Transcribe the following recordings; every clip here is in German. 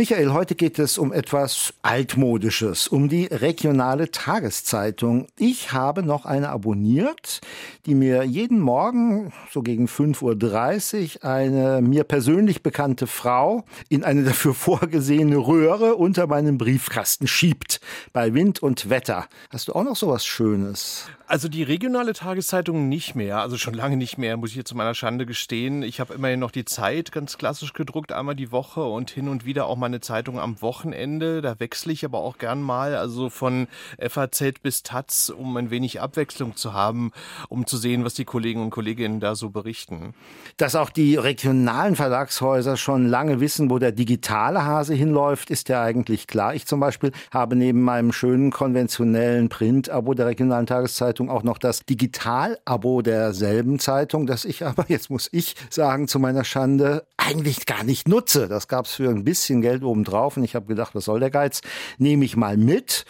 Michael, heute geht es um etwas Altmodisches, um die regionale Tageszeitung. Ich habe noch eine abonniert, die mir jeden Morgen, so gegen 5.30 Uhr, eine mir persönlich bekannte Frau in eine dafür vorgesehene Röhre unter meinen Briefkasten schiebt. Bei Wind und Wetter. Hast du auch noch sowas Schönes? Also die regionale Tageszeitung nicht mehr, also schon lange nicht mehr, muss ich jetzt zu meiner Schande gestehen. Ich habe immerhin noch die Zeit ganz klassisch gedruckt, einmal die Woche und hin und wieder auch meine Zeitung am Wochenende. Da wechsle ich aber auch gern mal, also von FAZ bis Taz, um ein wenig Abwechslung zu haben, um zu sehen, was die Kollegen und Kolleginnen da so berichten. Dass auch die regionalen Verlagshäuser schon lange wissen, wo der digitale Hase hinläuft, ist ja eigentlich klar. Ich zum Beispiel habe neben meinem schönen konventionellen Print-Abo der regionalen Tageszeitung Zeitung auch noch das Digital-Abo derselben Zeitung, das ich aber, jetzt muss ich sagen, zu meiner Schande eigentlich gar nicht nutze. Das gab es für ein bisschen Geld obendrauf und ich habe gedacht, was soll der Geiz? Nehme ich mal mit.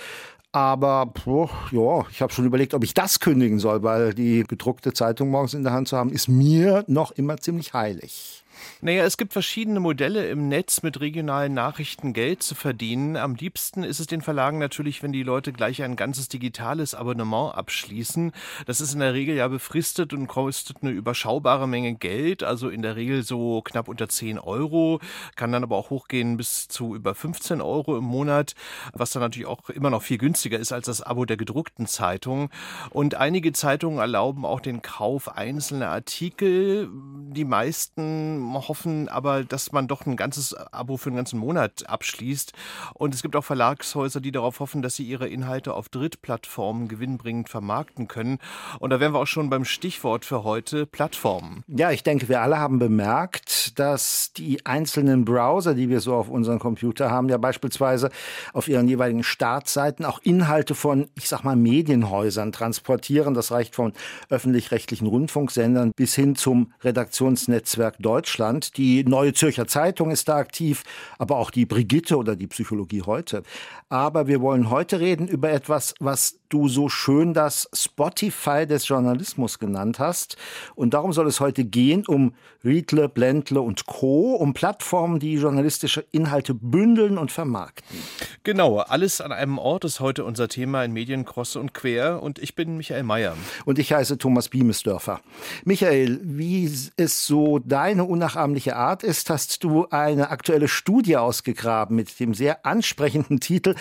Aber oh, ja, ich habe schon überlegt, ob ich das kündigen soll, weil die gedruckte Zeitung morgens in der Hand zu haben, ist mir noch immer ziemlich heilig. Naja, es gibt verschiedene Modelle im Netz mit regionalen Nachrichten Geld zu verdienen. Am liebsten ist es den Verlagen natürlich, wenn die Leute gleich ein ganzes digitales Abonnement abschließen. Das ist in der Regel ja befristet und kostet eine überschaubare Menge Geld, also in der Regel so knapp unter 10 Euro, kann dann aber auch hochgehen bis zu über 15 Euro im Monat, was dann natürlich auch immer noch viel günstiger ist als das Abo der gedruckten Zeitung. Und einige Zeitungen erlauben auch den Kauf einzelner Artikel. Die meisten hoffen aber, dass man doch ein ganzes Abo für einen ganzen Monat abschließt. Und es gibt auch Verlagshäuser, die darauf hoffen, dass sie ihre Inhalte auf Drittplattformen gewinnbringend vermarkten können. Und da wären wir auch schon beim Stichwort für heute, Plattformen. Ja, ich denke, wir alle haben bemerkt, dass die einzelnen Browser, die wir so auf unserem Computer haben, ja beispielsweise auf ihren jeweiligen Startseiten auch Inhalte von, ich sag mal, Medienhäusern transportieren. Das reicht von öffentlich-rechtlichen Rundfunksendern bis hin zum Redaktionsnetzwerk Deutschland. Deutschland. Die Neue Zürcher Zeitung ist da aktiv, aber auch die Brigitte oder die Psychologie heute. Aber wir wollen heute reden über etwas, was du so schön das Spotify des Journalismus genannt hast. Und darum soll es heute gehen um Riedle, Blendle und Co., um Plattformen, die journalistische Inhalte bündeln und vermarkten. Genau, alles an einem Ort ist heute unser Thema in Medien Cross und Quer. Und ich bin Michael Mayer. Und ich heiße Thomas Biemesdörfer. Michael, wie es so deine unnachahmliche Art ist, hast du eine aktuelle Studie ausgegraben mit dem sehr ansprechenden Titel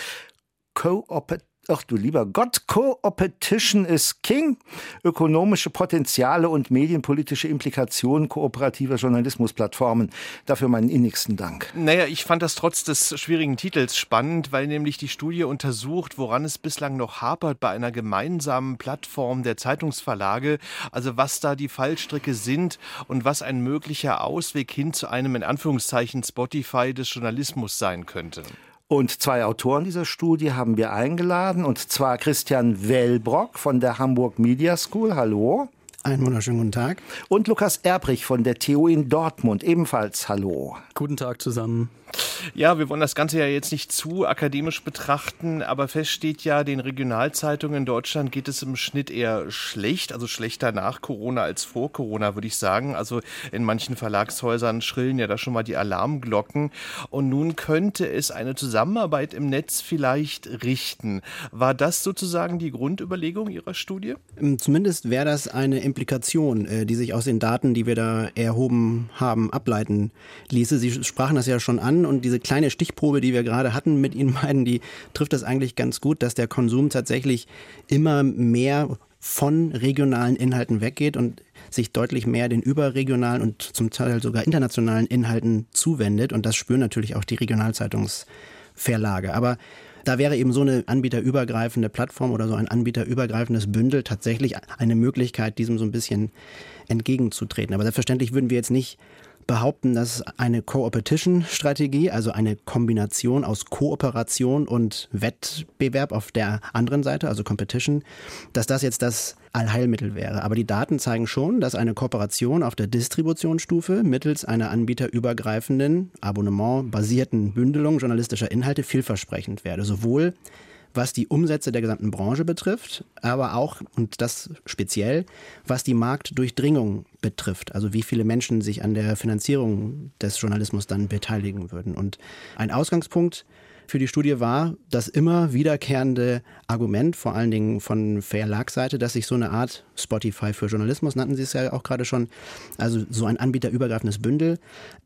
Co-Opet Ach du lieber Gott, Co-Opetition is King. Ökonomische Potenziale und medienpolitische Implikationen kooperativer Journalismusplattformen. Dafür meinen innigsten Dank. Naja, ich fand das trotz des schwierigen Titels spannend, weil nämlich die Studie untersucht, woran es bislang noch hapert bei einer gemeinsamen Plattform der Zeitungsverlage. Also was da die Fallstricke sind und was ein möglicher Ausweg hin zu einem in Anführungszeichen Spotify des Journalismus sein könnte. Und zwei Autoren dieser Studie haben wir eingeladen, und zwar Christian Wellbrock von der Hamburg Media School. Hallo. Einen wunderschönen guten Tag. Und Lukas Erbrich von der TU in Dortmund. Ebenfalls Hallo. Guten Tag zusammen. Ja, wir wollen das Ganze ja jetzt nicht zu akademisch betrachten, aber fest steht ja, den Regionalzeitungen in Deutschland geht es im Schnitt eher schlecht, also schlechter nach Corona als vor Corona, würde ich sagen. Also in manchen Verlagshäusern schrillen ja da schon mal die Alarmglocken. Und nun könnte es eine Zusammenarbeit im Netz vielleicht richten. War das sozusagen die Grundüberlegung Ihrer Studie? Ähm, zumindest wäre das eine Implikation, äh, die sich aus den Daten, die wir da erhoben haben, ableiten ließe. Sie sprachen das ja schon an und diese kleine Stichprobe, die wir gerade hatten mit Ihnen beiden, die trifft das eigentlich ganz gut, dass der Konsum tatsächlich immer mehr von regionalen Inhalten weggeht und sich deutlich mehr den überregionalen und zum Teil sogar internationalen Inhalten zuwendet. Und das spüren natürlich auch die Regionalzeitungsverlage. Aber da wäre eben so eine anbieterübergreifende Plattform oder so ein anbieterübergreifendes Bündel tatsächlich eine Möglichkeit, diesem so ein bisschen entgegenzutreten. Aber selbstverständlich würden wir jetzt nicht behaupten, dass eine Co-Opetition-Strategie, also eine Kombination aus Kooperation und Wettbewerb auf der anderen Seite, also Competition, dass das jetzt das Allheilmittel wäre. Aber die Daten zeigen schon, dass eine Kooperation auf der Distributionsstufe mittels einer anbieterübergreifenden, abonnementbasierten Bündelung journalistischer Inhalte vielversprechend wäre. Sowohl was die Umsätze der gesamten Branche betrifft, aber auch, und das speziell, was die Marktdurchdringung betrifft. Also wie viele Menschen sich an der Finanzierung des Journalismus dann beteiligen würden. Und ein Ausgangspunkt für die Studie war das immer wiederkehrende Argument, vor allen Dingen von Verlagsseite, dass sich so eine Art Spotify für Journalismus, nannten Sie es ja auch gerade schon, also so ein anbieterübergreifendes Bündel,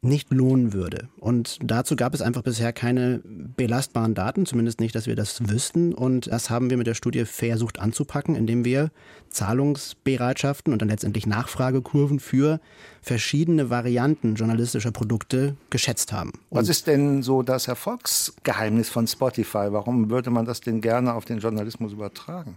nicht lohnen würde. Und dazu gab es einfach bisher keine belastbaren Daten, zumindest nicht, dass wir das wüssten. Und das haben wir mit der Studie versucht anzupacken, indem wir Zahlungsbereitschaften und dann letztendlich Nachfragekurven für verschiedene Varianten journalistischer Produkte geschätzt haben. Und Was ist denn so das Erfolgsgeheimnis von Spotify? Warum würde man das denn gerne auf den Journalismus übertragen?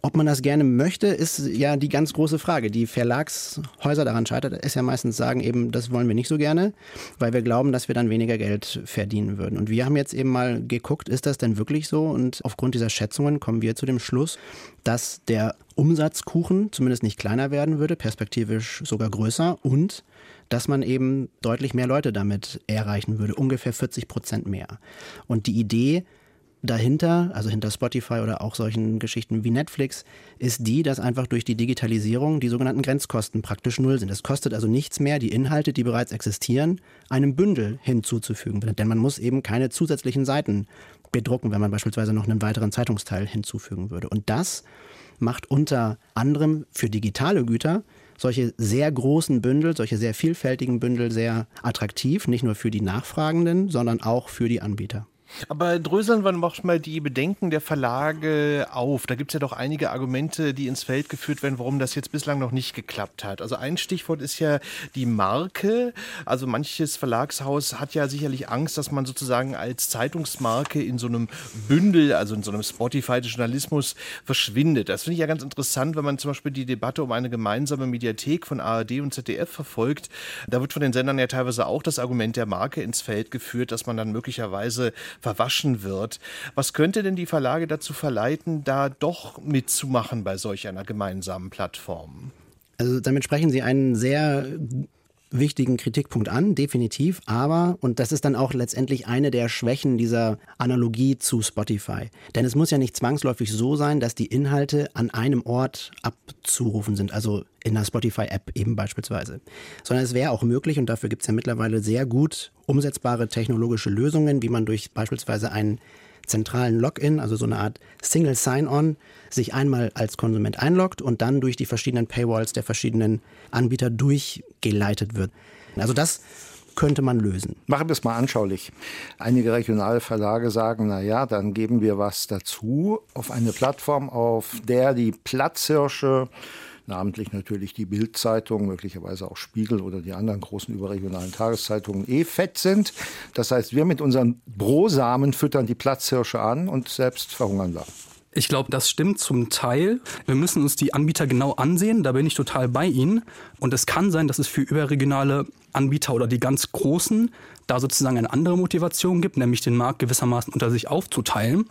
Ob man das gerne möchte, ist ja die ganz große Frage. Die Verlagshäuser daran scheitert, ist ja meistens sagen eben, das wollen wir nicht so gerne, weil wir glauben, dass wir dann weniger Geld verdienen würden. Und wir haben jetzt eben mal geguckt, ist das denn wirklich so? Und aufgrund dieser Schätzungen kommen wir zu dem Schluss, dass der Umsatzkuchen zumindest nicht kleiner werden würde, perspektivisch sogar größer und dass man eben deutlich mehr Leute damit erreichen würde, ungefähr 40 Prozent mehr. Und die Idee, dahinter, also hinter Spotify oder auch solchen Geschichten wie Netflix, ist die, dass einfach durch die Digitalisierung die sogenannten Grenzkosten praktisch null sind. Es kostet also nichts mehr, die Inhalte, die bereits existieren, einem Bündel hinzuzufügen. Denn man muss eben keine zusätzlichen Seiten bedrucken, wenn man beispielsweise noch einen weiteren Zeitungsteil hinzufügen würde. Und das macht unter anderem für digitale Güter solche sehr großen Bündel, solche sehr vielfältigen Bündel sehr attraktiv, nicht nur für die Nachfragenden, sondern auch für die Anbieter. Aber dröseln wir noch mal die Bedenken der Verlage auf. Da gibt es ja doch einige Argumente, die ins Feld geführt werden, warum das jetzt bislang noch nicht geklappt hat. Also ein Stichwort ist ja die Marke. Also manches Verlagshaus hat ja sicherlich Angst, dass man sozusagen als Zeitungsmarke in so einem Bündel, also in so einem Spotify des Journalismus verschwindet. Das finde ich ja ganz interessant, wenn man zum Beispiel die Debatte um eine gemeinsame Mediathek von ARD und ZDF verfolgt. Da wird von den Sendern ja teilweise auch das Argument der Marke ins Feld geführt, dass man dann möglicherweise verwaschen wird. Was könnte denn die Verlage dazu verleiten, da doch mitzumachen bei solch einer gemeinsamen Plattform? Also damit sprechen Sie einen sehr wichtigen Kritikpunkt an, definitiv. Aber, und das ist dann auch letztendlich eine der Schwächen dieser Analogie zu Spotify. Denn es muss ja nicht zwangsläufig so sein, dass die Inhalte an einem Ort abzurufen sind. Also in der Spotify-App eben beispielsweise. Sondern es wäre auch möglich, und dafür gibt es ja mittlerweile sehr gut umsetzbare technologische Lösungen, wie man durch beispielsweise einen zentralen Login, also so eine Art Single Sign-On, sich einmal als Konsument einloggt und dann durch die verschiedenen Paywalls der verschiedenen Anbieter durchgeleitet wird. Also das könnte man lösen. Machen wir es mal anschaulich. Einige regionale Verlage sagen, na ja, dann geben wir was dazu auf eine Plattform, auf der die Platzhirsche namentlich natürlich die Bildzeitung, möglicherweise auch Spiegel oder die anderen großen überregionalen Tageszeitungen eh fett sind. Das heißt, wir mit unseren Brosamen füttern die Platzhirsche an und selbst verhungern wir. Ich glaube, das stimmt zum Teil. Wir müssen uns die Anbieter genau ansehen. Da bin ich total bei Ihnen. Und es kann sein, dass es für überregionale Anbieter oder die ganz großen da sozusagen eine andere Motivation gibt, nämlich den Markt gewissermaßen unter sich aufzuteilen.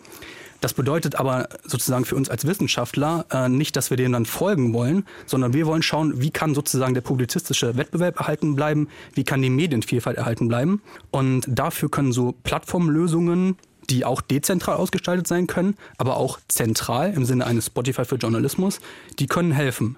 Das bedeutet aber sozusagen für uns als Wissenschaftler äh, nicht, dass wir denen dann folgen wollen, sondern wir wollen schauen, wie kann sozusagen der publizistische Wettbewerb erhalten bleiben, wie kann die Medienvielfalt erhalten bleiben. Und dafür können so Plattformlösungen die auch dezentral ausgestaltet sein können, aber auch zentral im Sinne eines Spotify für Journalismus, die können helfen.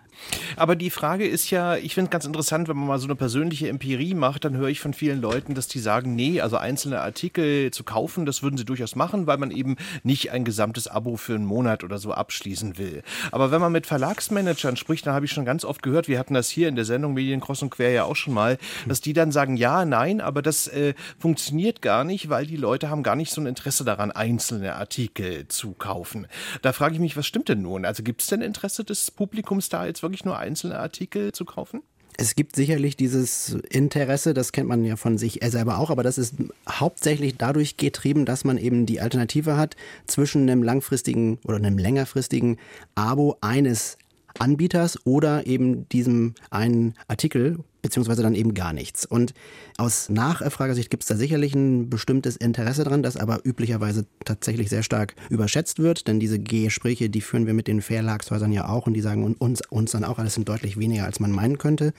Aber die Frage ist ja, ich finde es ganz interessant, wenn man mal so eine persönliche Empirie macht, dann höre ich von vielen Leuten, dass die sagen, nee, also einzelne Artikel zu kaufen, das würden sie durchaus machen, weil man eben nicht ein gesamtes Abo für einen Monat oder so abschließen will. Aber wenn man mit Verlagsmanagern spricht, dann habe ich schon ganz oft gehört, wir hatten das hier in der Sendung Medienkross und Quer ja auch schon mal, dass die dann sagen, ja, nein, aber das äh, funktioniert gar nicht, weil die Leute haben gar nicht so ein Interesse daran, einzelne Artikel zu kaufen. Da frage ich mich, was stimmt denn nun? Also gibt es denn Interesse des Publikums da jetzt wirklich wirklich nur einzelne Artikel zu kaufen? Es gibt sicherlich dieses Interesse, das kennt man ja von sich selber auch, aber das ist hauptsächlich dadurch getrieben, dass man eben die Alternative hat zwischen einem langfristigen oder einem längerfristigen Abo eines Anbieters oder eben diesem einen Artikel, beziehungsweise dann eben gar nichts. Und aus Nachfragesicht gibt es da sicherlich ein bestimmtes Interesse dran, das aber üblicherweise tatsächlich sehr stark überschätzt wird, denn diese Gespräche, die führen wir mit den Verlagshäusern ja auch und die sagen uns, uns dann auch, alles sind deutlich weniger, als man meinen könnte.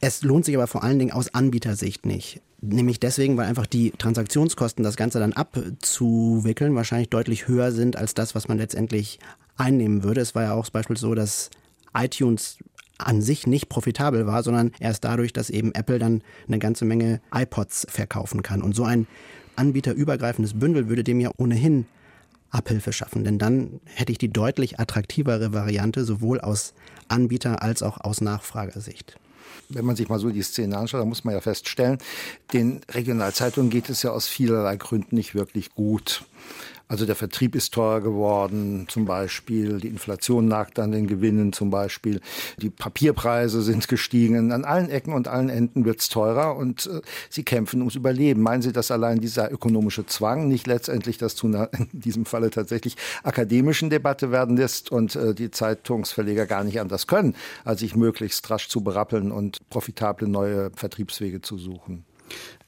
Es lohnt sich aber vor allen Dingen aus Anbietersicht nicht. Nämlich deswegen, weil einfach die Transaktionskosten, das Ganze dann abzuwickeln, wahrscheinlich deutlich höher sind als das, was man letztendlich einnehmen würde. Es war ja auch beispielsweise so, dass iTunes an sich nicht profitabel war, sondern erst dadurch, dass eben Apple dann eine ganze Menge iPods verkaufen kann. Und so ein anbieterübergreifendes Bündel würde dem ja ohnehin Abhilfe schaffen, denn dann hätte ich die deutlich attraktivere Variante sowohl aus Anbieter als auch aus Nachfragersicht wenn man sich mal so die Szene anschaut, dann muss man ja feststellen, den Regionalzeitungen geht es ja aus vielerlei Gründen nicht wirklich gut. Also der Vertrieb ist teuer geworden, zum Beispiel. Die Inflation nagt an den Gewinnen, zum Beispiel. Die Papierpreise sind gestiegen. An allen Ecken und allen Enden wird es teurer und äh, sie kämpfen ums Überleben. Meinen Sie, dass allein dieser ökonomische Zwang nicht letztendlich das zu einer, in diesem Falle tatsächlich akademischen Debatte werden lässt und äh, die Zeitungsverleger gar nicht anders können, als sich möglichst rasch zu berappeln und profitable neue Vertriebswege zu suchen?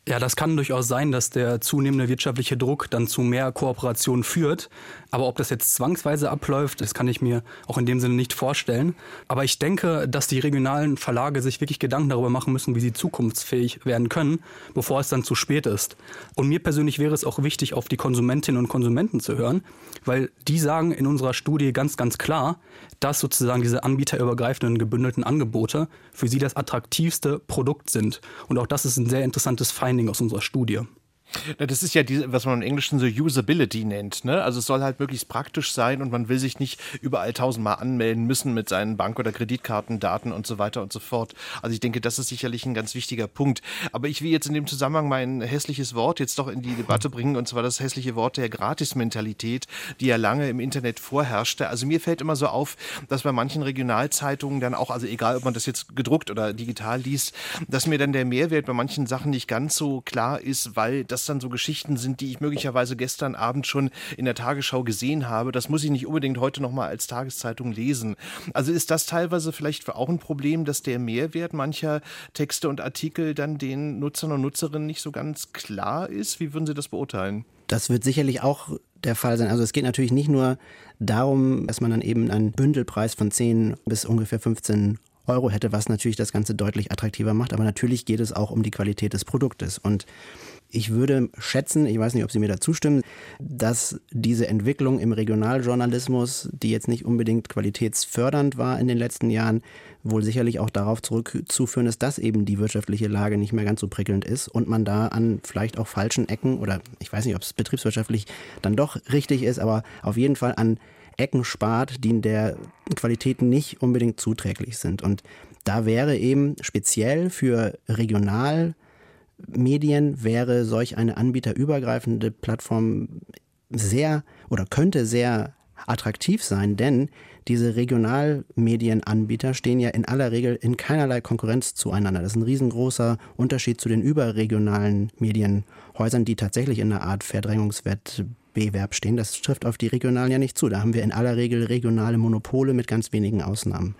Ja, das kann durchaus sein, dass der zunehmende wirtschaftliche Druck dann zu mehr Kooperation führt. Aber ob das jetzt zwangsweise abläuft, das kann ich mir auch in dem Sinne nicht vorstellen. Aber ich denke, dass die regionalen Verlage sich wirklich Gedanken darüber machen müssen, wie sie zukunftsfähig werden können, bevor es dann zu spät ist. Und mir persönlich wäre es auch wichtig, auf die Konsumentinnen und Konsumenten zu hören, weil die sagen in unserer Studie ganz, ganz klar, dass sozusagen diese anbieterübergreifenden gebündelten Angebote für sie das attraktivste Produkt sind. Und auch das ist ein sehr interessantes Finding aus unserer Studie. Das ist ja die, was man im Englischen so Usability nennt. Ne? Also es soll halt möglichst praktisch sein und man will sich nicht überall tausendmal anmelden müssen mit seinen Bank- oder Kreditkartendaten und so weiter und so fort. Also ich denke, das ist sicherlich ein ganz wichtiger Punkt. Aber ich will jetzt in dem Zusammenhang mein hässliches Wort jetzt doch in die Debatte bringen und zwar das hässliche Wort der Gratismentalität, die ja lange im Internet vorherrschte. Also mir fällt immer so auf, dass bei manchen Regionalzeitungen dann auch, also egal ob man das jetzt gedruckt oder digital liest, dass mir dann der Mehrwert bei manchen Sachen nicht ganz so klar ist, weil das das dann so Geschichten sind, die ich möglicherweise gestern Abend schon in der Tagesschau gesehen habe. Das muss ich nicht unbedingt heute nochmal als Tageszeitung lesen. Also ist das teilweise vielleicht auch ein Problem, dass der Mehrwert mancher Texte und Artikel dann den Nutzern und Nutzerinnen nicht so ganz klar ist? Wie würden Sie das beurteilen? Das wird sicherlich auch der Fall sein. Also es geht natürlich nicht nur darum, dass man dann eben einen Bündelpreis von 10 bis ungefähr 15 Euro hätte, was natürlich das Ganze deutlich attraktiver macht. Aber natürlich geht es auch um die Qualität des Produktes. Und ich würde schätzen, ich weiß nicht, ob Sie mir da zustimmen, dass diese Entwicklung im Regionaljournalismus, die jetzt nicht unbedingt qualitätsfördernd war in den letzten Jahren, wohl sicherlich auch darauf zurückzuführen ist, dass eben die wirtschaftliche Lage nicht mehr ganz so prickelnd ist und man da an vielleicht auch falschen Ecken oder ich weiß nicht, ob es betriebswirtschaftlich dann doch richtig ist, aber auf jeden Fall an Ecken spart, die in der Qualität nicht unbedingt zuträglich sind. Und da wäre eben speziell für regional Medien wäre solch eine anbieterübergreifende Plattform sehr oder könnte sehr attraktiv sein, denn diese Regionalmedienanbieter stehen ja in aller Regel in keinerlei Konkurrenz zueinander. Das ist ein riesengroßer Unterschied zu den überregionalen Medienhäusern, die tatsächlich in einer Art Verdrängungswettbewerb Wettbewerb stehen. Das trifft auf die regionalen ja nicht zu. Da haben wir in aller Regel regionale Monopole mit ganz wenigen Ausnahmen.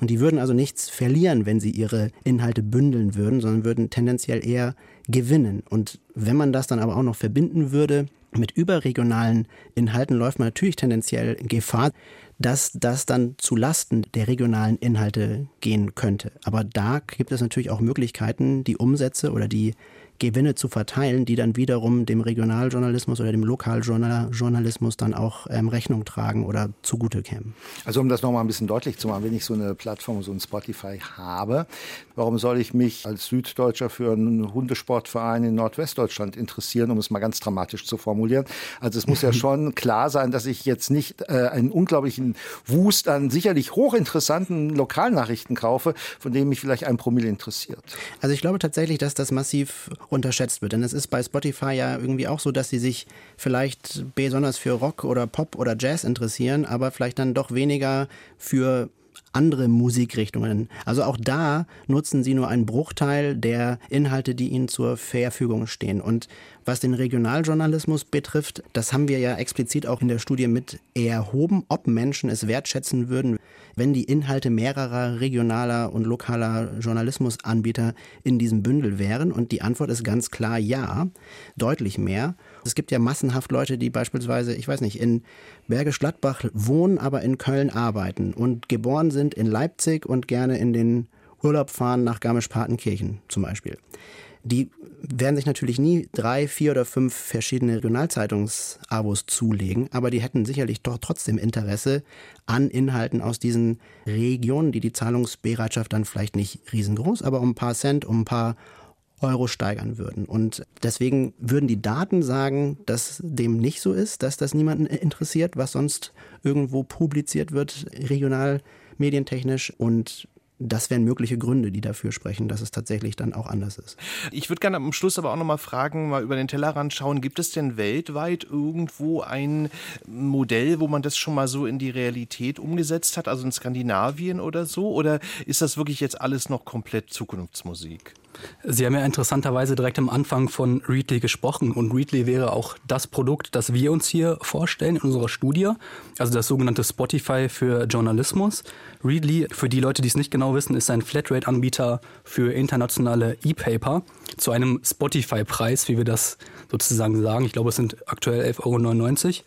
Und die würden also nichts verlieren, wenn sie ihre Inhalte bündeln würden, sondern würden tendenziell eher gewinnen. Und wenn man das dann aber auch noch verbinden würde mit überregionalen Inhalten, läuft man natürlich tendenziell Gefahr, dass das dann zu Lasten der regionalen Inhalte gehen könnte. Aber da gibt es natürlich auch Möglichkeiten, die Umsätze oder die Gewinne zu verteilen, die dann wiederum dem Regionaljournalismus oder dem Lokaljournalismus dann auch ähm, Rechnung tragen oder zugute kämen. Also um das nochmal ein bisschen deutlich zu machen, wenn ich so eine Plattform, so ein Spotify habe, warum soll ich mich als Süddeutscher für einen Hundesportverein in Nordwestdeutschland interessieren, um es mal ganz dramatisch zu formulieren? Also es muss ja schon klar sein, dass ich jetzt nicht äh, einen unglaublichen Wust an sicherlich hochinteressanten Lokalnachrichten kaufe, von denen mich vielleicht ein Promille interessiert. Also ich glaube tatsächlich, dass das massiv unterschätzt wird. Denn es ist bei Spotify ja irgendwie auch so, dass sie sich vielleicht besonders für Rock oder Pop oder Jazz interessieren, aber vielleicht dann doch weniger für andere Musikrichtungen. Also auch da nutzen sie nur einen Bruchteil der Inhalte, die ihnen zur Verfügung stehen. Und was den Regionaljournalismus betrifft, das haben wir ja explizit auch in der Studie mit erhoben, ob Menschen es wertschätzen würden, wenn die Inhalte mehrerer regionaler und lokaler Journalismusanbieter in diesem Bündel wären. Und die Antwort ist ganz klar ja, deutlich mehr. Es gibt ja massenhaft Leute, die beispielsweise, ich weiß nicht, in Bergisch Gladbach wohnen, aber in Köln arbeiten und geboren sind in Leipzig und gerne in den Urlaub fahren nach Garmisch-Partenkirchen zum Beispiel. die werden sich natürlich nie drei, vier oder fünf verschiedene Regionalzeitungsabos zulegen, aber die hätten sicherlich doch trotzdem Interesse an Inhalten aus diesen Regionen, die die Zahlungsbereitschaft dann vielleicht nicht riesengroß, aber um ein paar Cent, um ein paar Euro steigern würden. Und deswegen würden die Daten sagen, dass dem nicht so ist, dass das niemanden interessiert, was sonst irgendwo publiziert wird, regional, medientechnisch. Und das wären mögliche Gründe, die dafür sprechen, dass es tatsächlich dann auch anders ist. Ich würde gerne am Schluss aber auch noch mal fragen, mal über den Tellerrand schauen. Gibt es denn weltweit irgendwo ein Modell, wo man das schon mal so in die Realität umgesetzt hat, also in Skandinavien oder so? Oder ist das wirklich jetzt alles noch komplett Zukunftsmusik? Sie haben ja interessanterweise direkt am Anfang von Readly gesprochen und Readly wäre auch das Produkt, das wir uns hier vorstellen in unserer Studie, also das sogenannte Spotify für Journalismus. Readly, für die Leute, die es nicht genau wissen, ist ein Flatrate-Anbieter für internationale E-Paper zu einem Spotify-Preis, wie wir das sozusagen sagen. Ich glaube, es sind aktuell 11,99 Euro.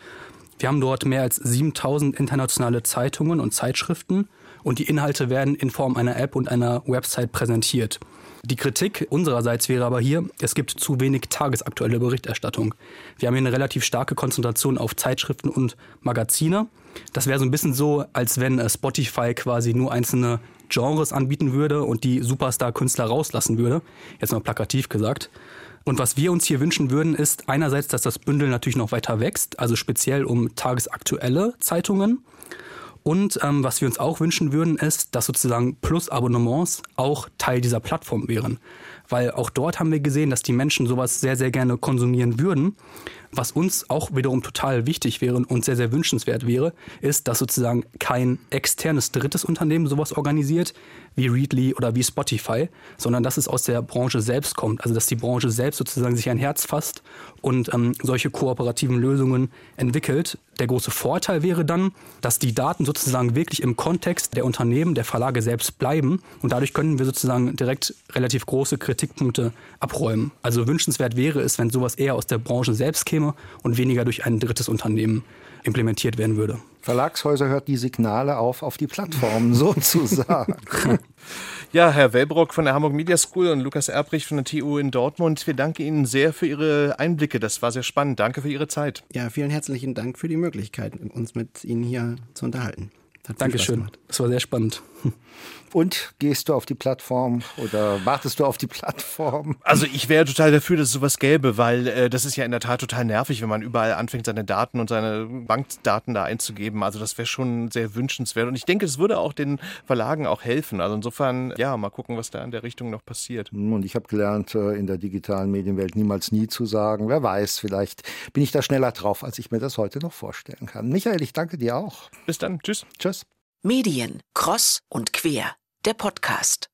Wir haben dort mehr als 7000 internationale Zeitungen und Zeitschriften und die Inhalte werden in Form einer App und einer Website präsentiert. Die Kritik unsererseits wäre aber hier, es gibt zu wenig tagesaktuelle Berichterstattung. Wir haben hier eine relativ starke Konzentration auf Zeitschriften und Magazine. Das wäre so ein bisschen so, als wenn äh, Spotify quasi nur einzelne Genres anbieten würde und die Superstar-Künstler rauslassen würde. Jetzt mal plakativ gesagt. Und was wir uns hier wünschen würden, ist einerseits, dass das Bündel natürlich noch weiter wächst, also speziell um tagesaktuelle Zeitungen. Und ähm, was wir uns auch wünschen würden, ist, dass sozusagen Plus-Abonnements auch Teil dieser Plattform wären. Weil auch dort haben wir gesehen, dass die Menschen sowas sehr, sehr gerne konsumieren würden. Was uns auch wiederum total wichtig wäre und sehr, sehr wünschenswert wäre, ist, dass sozusagen kein externes drittes Unternehmen sowas organisiert, wie Readly oder wie Spotify, sondern dass es aus der Branche selbst kommt. Also dass die Branche selbst sozusagen sich ein Herz fasst und ähm, solche kooperativen Lösungen entwickelt. Der große Vorteil wäre dann, dass die Daten sozusagen wirklich im Kontext der Unternehmen, der Verlage selbst bleiben und dadurch können wir sozusagen direkt relativ große Kritikpunkte abräumen. Also wünschenswert wäre es, wenn sowas eher aus der Branche selbst käme und weniger durch ein drittes Unternehmen implementiert werden würde. Verlagshäuser hört die Signale auf auf die Plattformen sozusagen. ja, Herr Wellbrock von der Hamburg Media School und Lukas Erbrich von der TU in Dortmund, wir danken Ihnen sehr für Ihre Einblicke. Das war sehr spannend. Danke für Ihre Zeit. Ja, vielen herzlichen Dank für die Möglichkeit, uns mit Ihnen hier zu unterhalten. Dankeschön. Es war sehr spannend. Und gehst du auf die Plattform oder wartest du auf die Plattform? Also ich wäre total dafür, dass es sowas gäbe, weil äh, das ist ja in der Tat total nervig, wenn man überall anfängt, seine Daten und seine Bankdaten da einzugeben. Also das wäre schon sehr wünschenswert. Und ich denke, es würde auch den Verlagen auch helfen. Also insofern, ja, mal gucken, was da in der Richtung noch passiert. Und ich habe gelernt, äh, in der digitalen Medienwelt niemals nie zu sagen. Wer weiß, vielleicht bin ich da schneller drauf, als ich mir das heute noch vorstellen kann. Michael, ich danke dir auch. Bis dann. Tschüss. Tschüss. Medien, Cross und Quer, der Podcast.